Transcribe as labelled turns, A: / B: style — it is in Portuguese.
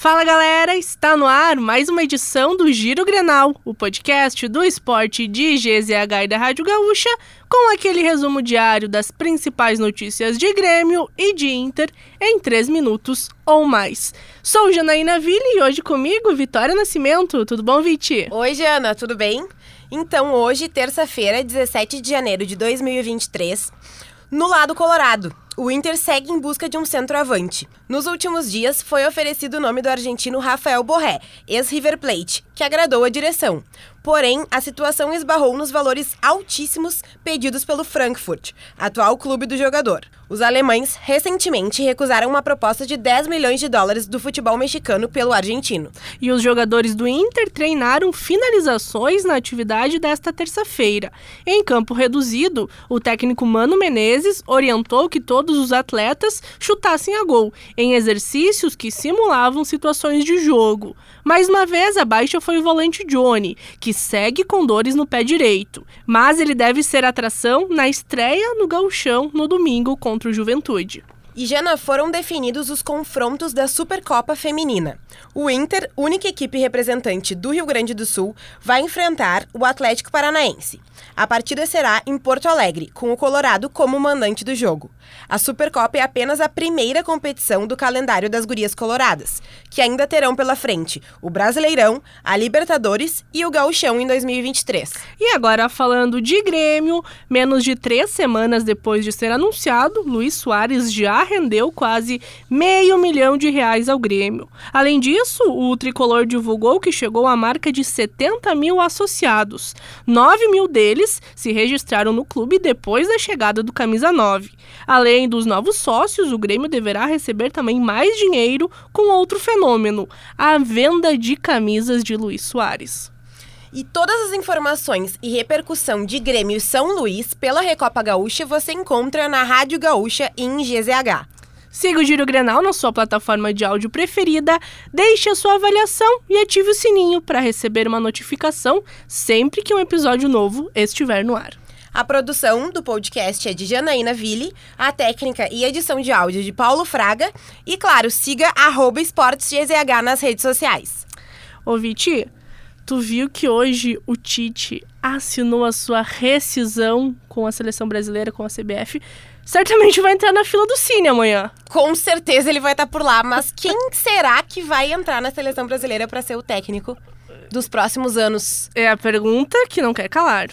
A: Fala galera, está no ar mais uma edição do Giro Grenal, o podcast do esporte de GZH e da Rádio Gaúcha, com aquele resumo diário das principais notícias de Grêmio e de Inter em 3 minutos ou mais. Sou Janaína Ville e hoje comigo Vitória Nascimento. Tudo bom, Viti?
B: Oi, Jana, tudo bem? Então, hoje, terça-feira, 17 de janeiro de 2023, no lado colorado, o Inter segue em busca de um centroavante. Nos últimos dias, foi oferecido o nome do argentino Rafael Borré, ex-River Plate, que agradou a direção. Porém, a situação esbarrou nos valores altíssimos pedidos pelo Frankfurt, atual clube do jogador. Os alemães recentemente recusaram uma proposta de 10 milhões de dólares do futebol mexicano pelo argentino.
A: E os jogadores do Inter treinaram finalizações na atividade desta terça-feira. Em campo reduzido, o técnico Mano Menezes orientou que todos os atletas chutassem a gol, em exercícios que simulavam situações de jogo. Mais uma vez, a baixa foi o volante Johnny, que segue com dores no pé direito, mas ele deve ser atração na estreia no Gauchão no domingo contra o Juventude.
B: E Jana, foram definidos os confrontos da Supercopa Feminina. O Inter, única equipe representante do Rio Grande do Sul, vai enfrentar o Atlético Paranaense. A partida será em Porto Alegre, com o Colorado como mandante do jogo. A Supercopa é apenas a primeira competição do calendário das gurias coloradas, que ainda terão pela frente o Brasileirão, a Libertadores e o Gauchão em 2023.
A: E agora, falando de Grêmio, menos de três semanas depois de ser anunciado, Luiz Soares já rendeu quase meio milhão de reais ao Grêmio. Além disso, o tricolor divulgou que chegou à marca de 70 mil associados. 9 mil deles se registraram no clube depois da chegada do Camisa 9. Além dos novos sócios, o Grêmio deverá receber também mais dinheiro com outro fenômeno: a venda de camisas de Luiz Soares.
B: E todas as informações e repercussão de Grêmio São Luís pela Recopa Gaúcha você encontra na Rádio Gaúcha e em GZH.
A: Siga o Giro Grenal na sua plataforma de áudio preferida, deixe a sua avaliação e ative o sininho para receber uma notificação sempre que um episódio novo estiver no ar.
B: A produção do podcast é de Janaína Ville, a técnica e edição de áudio de Paulo Fraga e, claro, siga arroba esportesgzh nas redes sociais.
A: Ô, Viti, tu viu que hoje o Tite assinou a sua rescisão com a seleção brasileira, com a CBF certamente vai entrar na fila do Cine amanhã.
B: Com certeza ele vai estar por lá, mas quem será que vai entrar na seleção brasileira para ser o técnico dos próximos anos?
A: É a pergunta que não quer calar.